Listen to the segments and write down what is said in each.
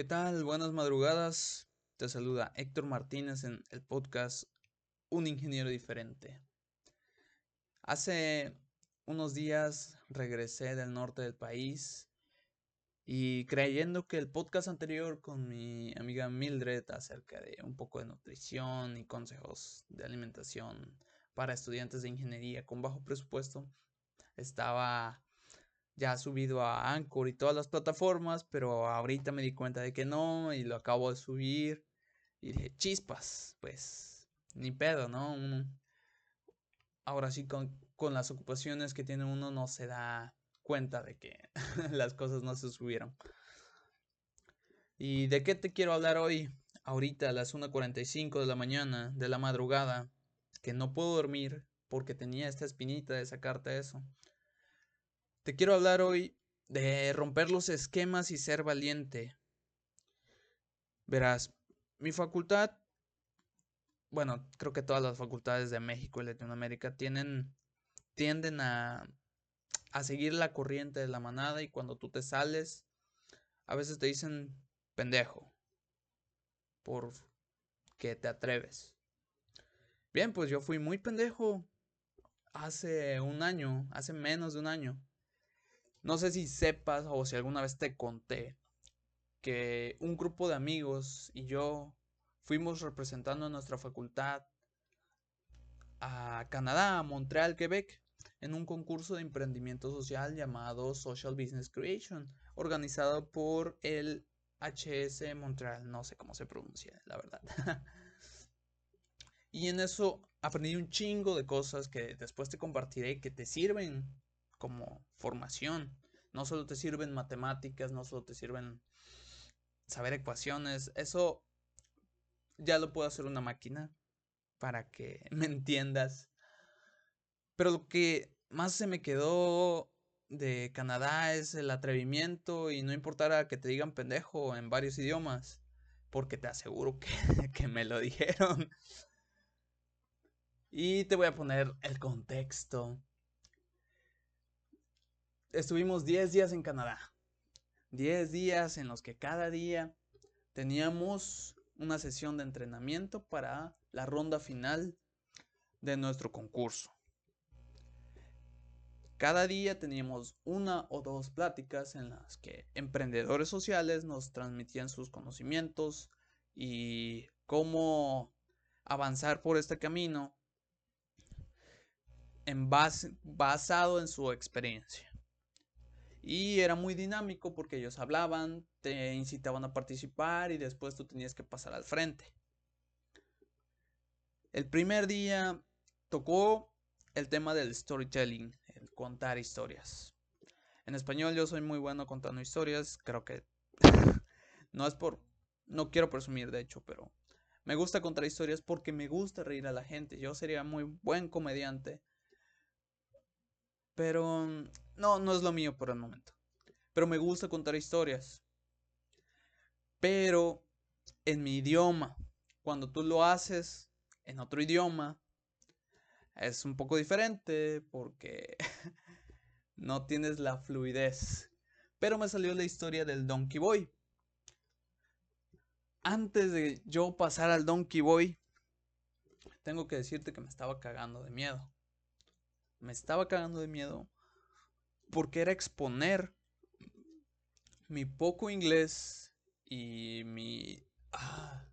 ¿Qué tal? Buenas madrugadas. Te saluda Héctor Martínez en el podcast Un Ingeniero Diferente. Hace unos días regresé del norte del país y creyendo que el podcast anterior con mi amiga Mildred acerca de un poco de nutrición y consejos de alimentación para estudiantes de ingeniería con bajo presupuesto estaba ya subido a Anchor y todas las plataformas, pero ahorita me di cuenta de que no y lo acabo de subir y dije, chispas, pues ni pedo, ¿no? ahora sí con, con las ocupaciones que tiene uno no se da cuenta de que las cosas no se subieron. ¿Y de qué te quiero hablar hoy? Ahorita a las 1.45 de la mañana, de la madrugada, que no puedo dormir porque tenía esta espinita de sacarte eso. Te quiero hablar hoy de romper los esquemas y ser valiente. Verás, mi facultad, bueno, creo que todas las facultades de México y Latinoamérica tienen, tienden a, a seguir la corriente de la manada y cuando tú te sales, a veces te dicen pendejo por que te atreves. Bien, pues yo fui muy pendejo hace un año, hace menos de un año. No sé si sepas o si alguna vez te conté que un grupo de amigos y yo fuimos representando a nuestra facultad a Canadá, a Montreal, Quebec, en un concurso de emprendimiento social llamado Social Business Creation, organizado por el HS Montreal, no sé cómo se pronuncia, la verdad. y en eso aprendí un chingo de cosas que después te compartiré que te sirven como formación. No solo te sirven matemáticas, no solo te sirven saber ecuaciones, eso ya lo puedo hacer una máquina para que me entiendas. Pero lo que más se me quedó de Canadá es el atrevimiento y no importara que te digan pendejo en varios idiomas, porque te aseguro que, que me lo dijeron. Y te voy a poner el contexto estuvimos 10 días en Canadá. 10 días en los que cada día teníamos una sesión de entrenamiento para la ronda final de nuestro concurso. Cada día teníamos una o dos pláticas en las que emprendedores sociales nos transmitían sus conocimientos y cómo avanzar por este camino basado en su experiencia. Y era muy dinámico porque ellos hablaban, te incitaban a participar y después tú tenías que pasar al frente. El primer día tocó el tema del storytelling, el contar historias. En español yo soy muy bueno contando historias, creo que no es por, no quiero presumir de hecho, pero me gusta contar historias porque me gusta reír a la gente. Yo sería muy buen comediante, pero no, no es lo mío por el momento. Pero me gusta contar historias. Pero en mi idioma, cuando tú lo haces en otro idioma, es un poco diferente porque no tienes la fluidez. Pero me salió la historia del Donkey Boy. Antes de yo pasar al Donkey Boy, tengo que decirte que me estaba cagando de miedo. Me estaba cagando de miedo porque era exponer mi poco inglés y mi... Ah,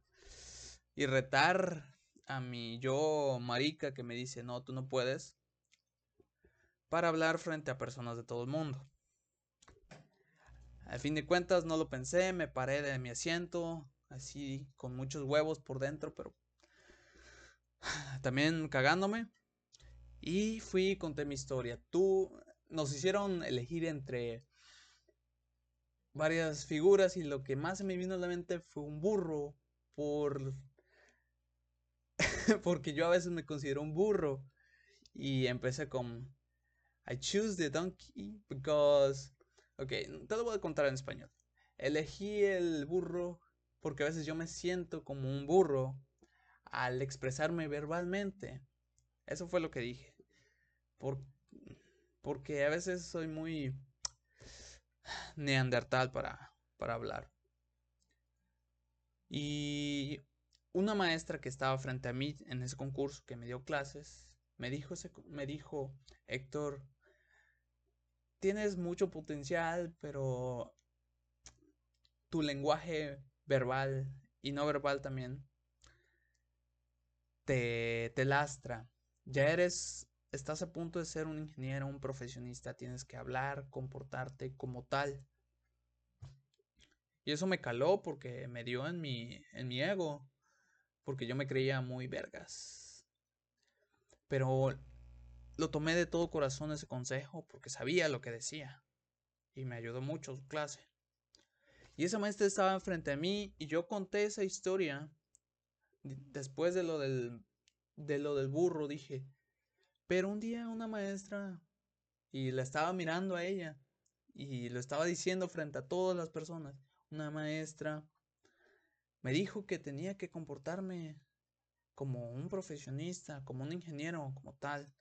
y retar a mi yo marica que me dice, no, tú no puedes, para hablar frente a personas de todo el mundo. Al fin de cuentas no lo pensé, me paré de mi asiento, así con muchos huevos por dentro, pero también cagándome. Y fui y conté mi historia. Tú nos hicieron elegir entre varias figuras y lo que más me vino a la mente fue un burro por porque yo a veces me considero un burro y empecé con I choose the donkey because ok, te lo voy a contar en español. Elegí el burro porque a veces yo me siento como un burro al expresarme verbalmente. Eso fue lo que dije. Por, porque a veces soy muy neandertal para, para hablar. Y una maestra que estaba frente a mí en ese concurso que me dio clases, me dijo, me dijo, Héctor, tienes mucho potencial, pero tu lenguaje verbal y no verbal también te, te lastra. Ya eres, estás a punto de ser un ingeniero, un profesionista, tienes que hablar, comportarte como tal. Y eso me caló porque me dio en mi, en mi ego, porque yo me creía muy vergas. Pero lo tomé de todo corazón ese consejo porque sabía lo que decía. Y me ayudó mucho su clase. Y esa maestra estaba frente a mí y yo conté esa historia. Después de lo del, de lo del burro, dije, pero un día una maestra, y la estaba mirando a ella, y lo estaba diciendo frente a todas las personas, una maestra me dijo que tenía que comportarme como un profesionista, como un ingeniero, como tal.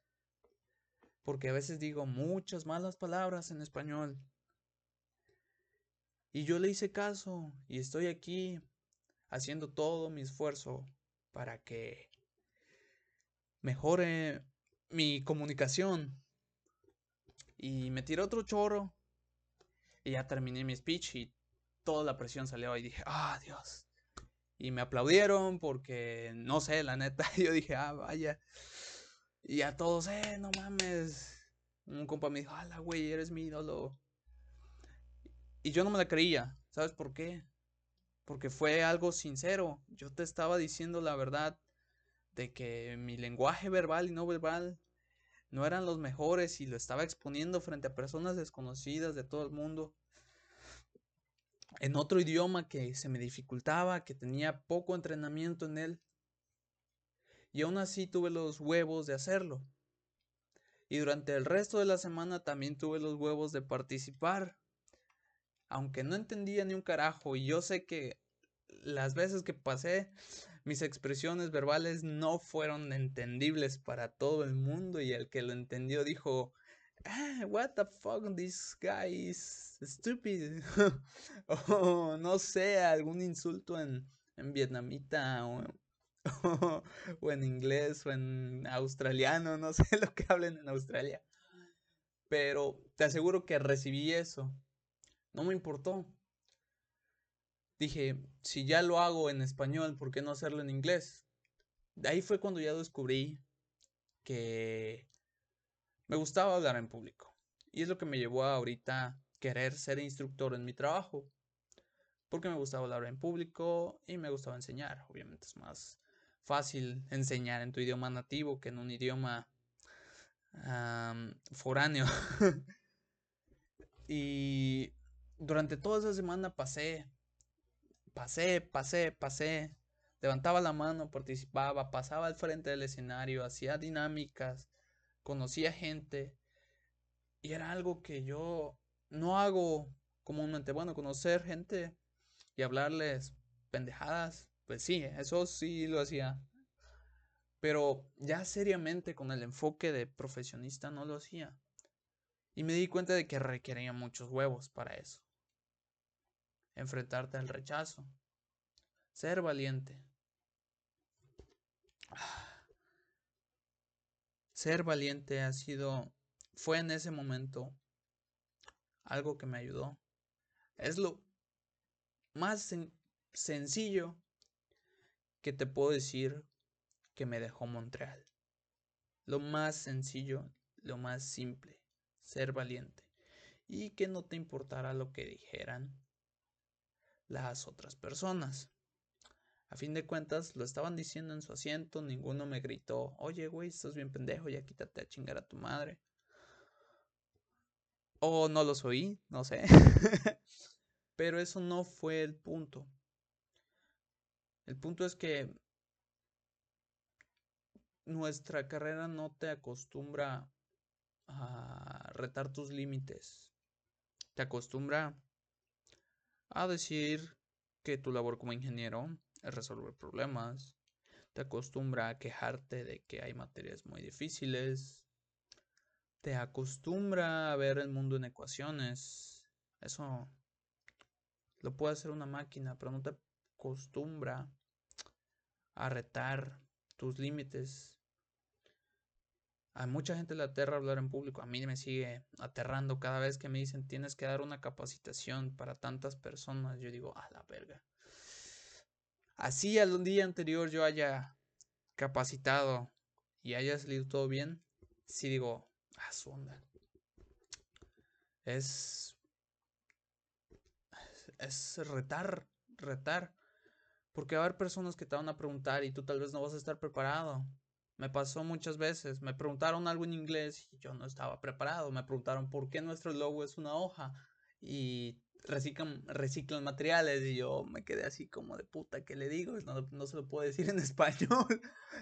Porque a veces digo muchas malas palabras en español. Y yo le hice caso y estoy aquí haciendo todo mi esfuerzo para que mejore mi comunicación. Y me tiré otro choro y ya terminé mi speech y toda la presión salió y dije, ah, Dios. Y me aplaudieron porque, no sé, la neta, yo dije, ah, vaya. Y a todos, eh, no mames. Un compa me dijo, ala, güey, eres mi ídolo. Y yo no me la creía. ¿Sabes por qué? Porque fue algo sincero. Yo te estaba diciendo la verdad de que mi lenguaje verbal y no verbal no eran los mejores y lo estaba exponiendo frente a personas desconocidas de todo el mundo. En otro idioma que se me dificultaba, que tenía poco entrenamiento en él. Y aún así tuve los huevos de hacerlo. Y durante el resto de la semana también tuve los huevos de participar aunque no entendía ni un carajo, y yo sé que las veces que pasé, mis expresiones verbales no fueron entendibles para todo el mundo, y el que lo entendió dijo, ah, what the fuck, this guy is stupid. o no sé, algún insulto en, vietnamita o en inglés o en australiano, no sé lo que hablen en Australia. Pero te aseguro que recibí eso. No me importó. Dije, si ya lo hago en español, ¿por qué no hacerlo en inglés? De ahí fue cuando ya descubrí que me gustaba hablar en público. Y es lo que me llevó a ahorita querer ser instructor en mi trabajo. Porque me gustaba hablar en público y me gustaba enseñar. Obviamente es más fácil enseñar en tu idioma nativo que en un idioma foráneo. y durante toda esa semana pasé, pasé, pasé, pasé, levantaba la mano, participaba, pasaba al frente del escenario, hacía dinámicas, conocía gente y era algo que yo no hago comúnmente. Bueno, conocer gente y hablarles pendejadas, pues sí, eso sí lo hacía. Pero ya seriamente con el enfoque de profesionista no lo hacía. Y me di cuenta de que requería muchos huevos para eso enfrentarte al rechazo, ser valiente. Ser valiente ha sido, fue en ese momento algo que me ayudó. Es lo más sencillo que te puedo decir que me dejó Montreal. Lo más sencillo, lo más simple, ser valiente. Y que no te importara lo que dijeran, las otras personas. A fin de cuentas, lo estaban diciendo en su asiento, ninguno me gritó, oye, güey, estás bien pendejo, ya quítate a chingar a tu madre. O no los oí, no sé. Pero eso no fue el punto. El punto es que nuestra carrera no te acostumbra a retar tus límites. Te acostumbra a decir que tu labor como ingeniero es resolver problemas. Te acostumbra a quejarte de que hay materias muy difíciles. Te acostumbra a ver el mundo en ecuaciones. Eso lo puede hacer una máquina, pero no te acostumbra a retar tus límites. A mucha gente le aterra hablar en público. A mí me sigue aterrando cada vez que me dicen tienes que dar una capacitación para tantas personas. Yo digo, a la verga. Así al día anterior yo haya capacitado y haya salido todo bien, sí digo, a su onda. Es. Es retar, retar. Porque va a haber personas que te van a preguntar y tú tal vez no vas a estar preparado. Me pasó muchas veces. Me preguntaron algo en inglés y yo no estaba preparado. Me preguntaron por qué nuestro logo es una hoja y reciclan, reciclan materiales y yo me quedé así como de puta, ¿qué le digo? No, no se lo puedo decir en español.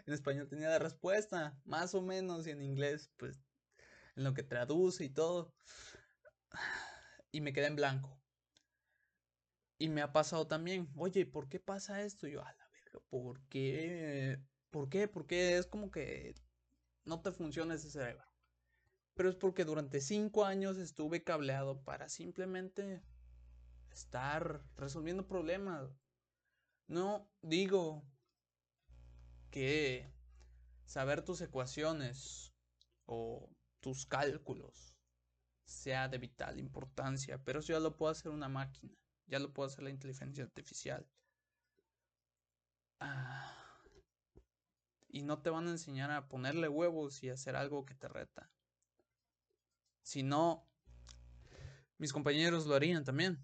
en español tenía la respuesta, más o menos, y en inglés, pues, en lo que traduce y todo. Y me quedé en blanco. Y me ha pasado también, oye, ¿por qué pasa esto? Yo, a la verga, ¿por qué? ¿Por qué? Porque es como que no te funciona ese cerebro. Pero es porque durante cinco años estuve cableado para simplemente estar resolviendo problemas. No digo que saber tus ecuaciones o tus cálculos sea de vital importancia, pero eso ya lo puede hacer una máquina, ya lo puede hacer la inteligencia artificial. Ah, y no te van a enseñar a ponerle huevos y hacer algo que te reta. Si no, mis compañeros lo harían también.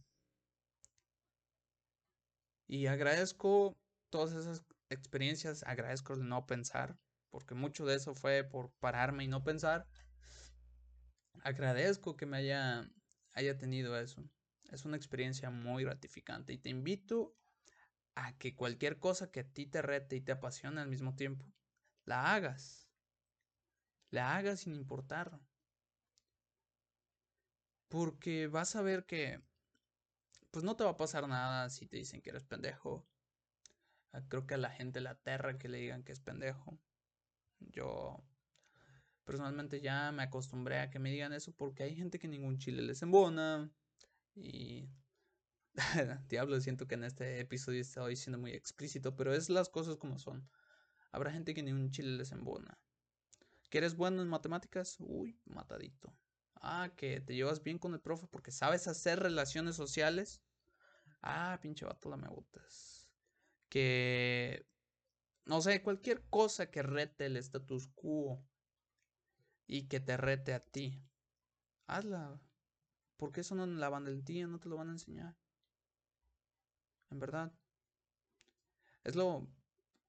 Y agradezco todas esas experiencias, agradezco el no pensar, porque mucho de eso fue por pararme y no pensar. Agradezco que me haya, haya tenido eso. Es una experiencia muy gratificante y te invito a que cualquier cosa que a ti te rete y te apasione al mismo tiempo, la hagas. La hagas sin importar. Porque vas a ver que pues no te va a pasar nada si te dicen que eres pendejo. Ah, creo que a la gente la aterra que le digan que es pendejo. Yo personalmente ya me acostumbré a que me digan eso porque hay gente que ningún chile les embona. Y diablo, siento que en este episodio estoy siendo muy explícito, pero es las cosas como son. Habrá gente que ni un chile les embona. ¿Que eres bueno en matemáticas? Uy, matadito. Ah, que te llevas bien con el profe porque sabes hacer relaciones sociales. Ah, pinche vato, la me botas. Que, no sé, cualquier cosa que rete el status quo y que te rete a ti. Hazla. Porque eso no la valentía no te lo van a enseñar. En verdad. Es lo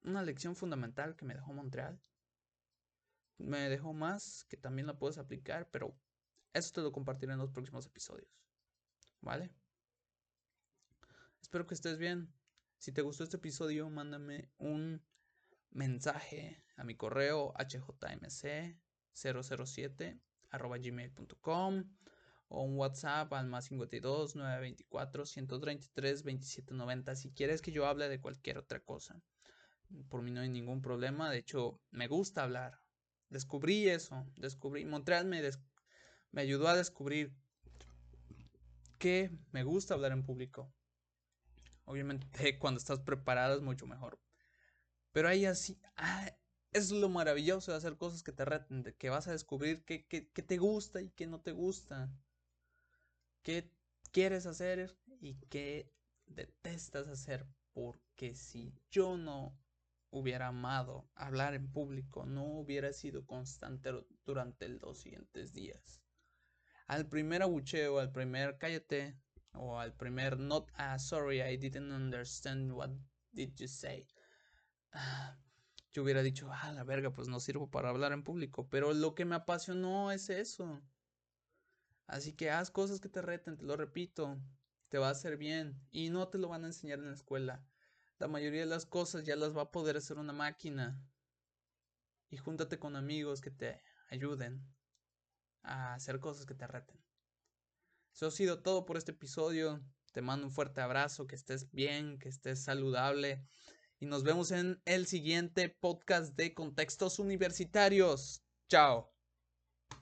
una lección fundamental que me dejó Montreal. Me dejó más que también la puedes aplicar, pero eso te lo compartiré en los próximos episodios. ¿Vale? Espero que estés bien. Si te gustó este episodio, mándame un mensaje a mi correo hjmc007 gmail.com o un WhatsApp al más 52 924 133 2790 si quieres que yo hable de cualquier otra cosa por mí no hay ningún problema. De hecho, me gusta hablar. Descubrí eso. Descubrí. Montreal me, ayudó a descubrir que me gusta hablar en público. Obviamente, cuando estás preparado es mucho mejor. Pero ahí así. Ah, es lo maravilloso de hacer cosas que te reten. que vas a descubrir qué te gusta y qué no te gusta. Qué quieres hacer y qué detestas hacer. Porque si yo no hubiera amado hablar en público, no hubiera sido constante durante los siguientes días. Al primer abucheo, al primer cállate, o al primer not, ah, sorry, I didn't understand what did you say. yo hubiera dicho, ah, la verga, pues no sirvo para hablar en público. Pero lo que me apasionó es eso. Así que haz cosas que te reten, te lo repito. Te va a hacer bien. Y no te lo van a enseñar en la escuela la mayoría de las cosas ya las va a poder hacer una máquina. Y júntate con amigos que te ayuden a hacer cosas que te reten. Eso ha sido todo por este episodio. Te mando un fuerte abrazo, que estés bien, que estés saludable. Y nos vemos en el siguiente podcast de Contextos Universitarios. Chao.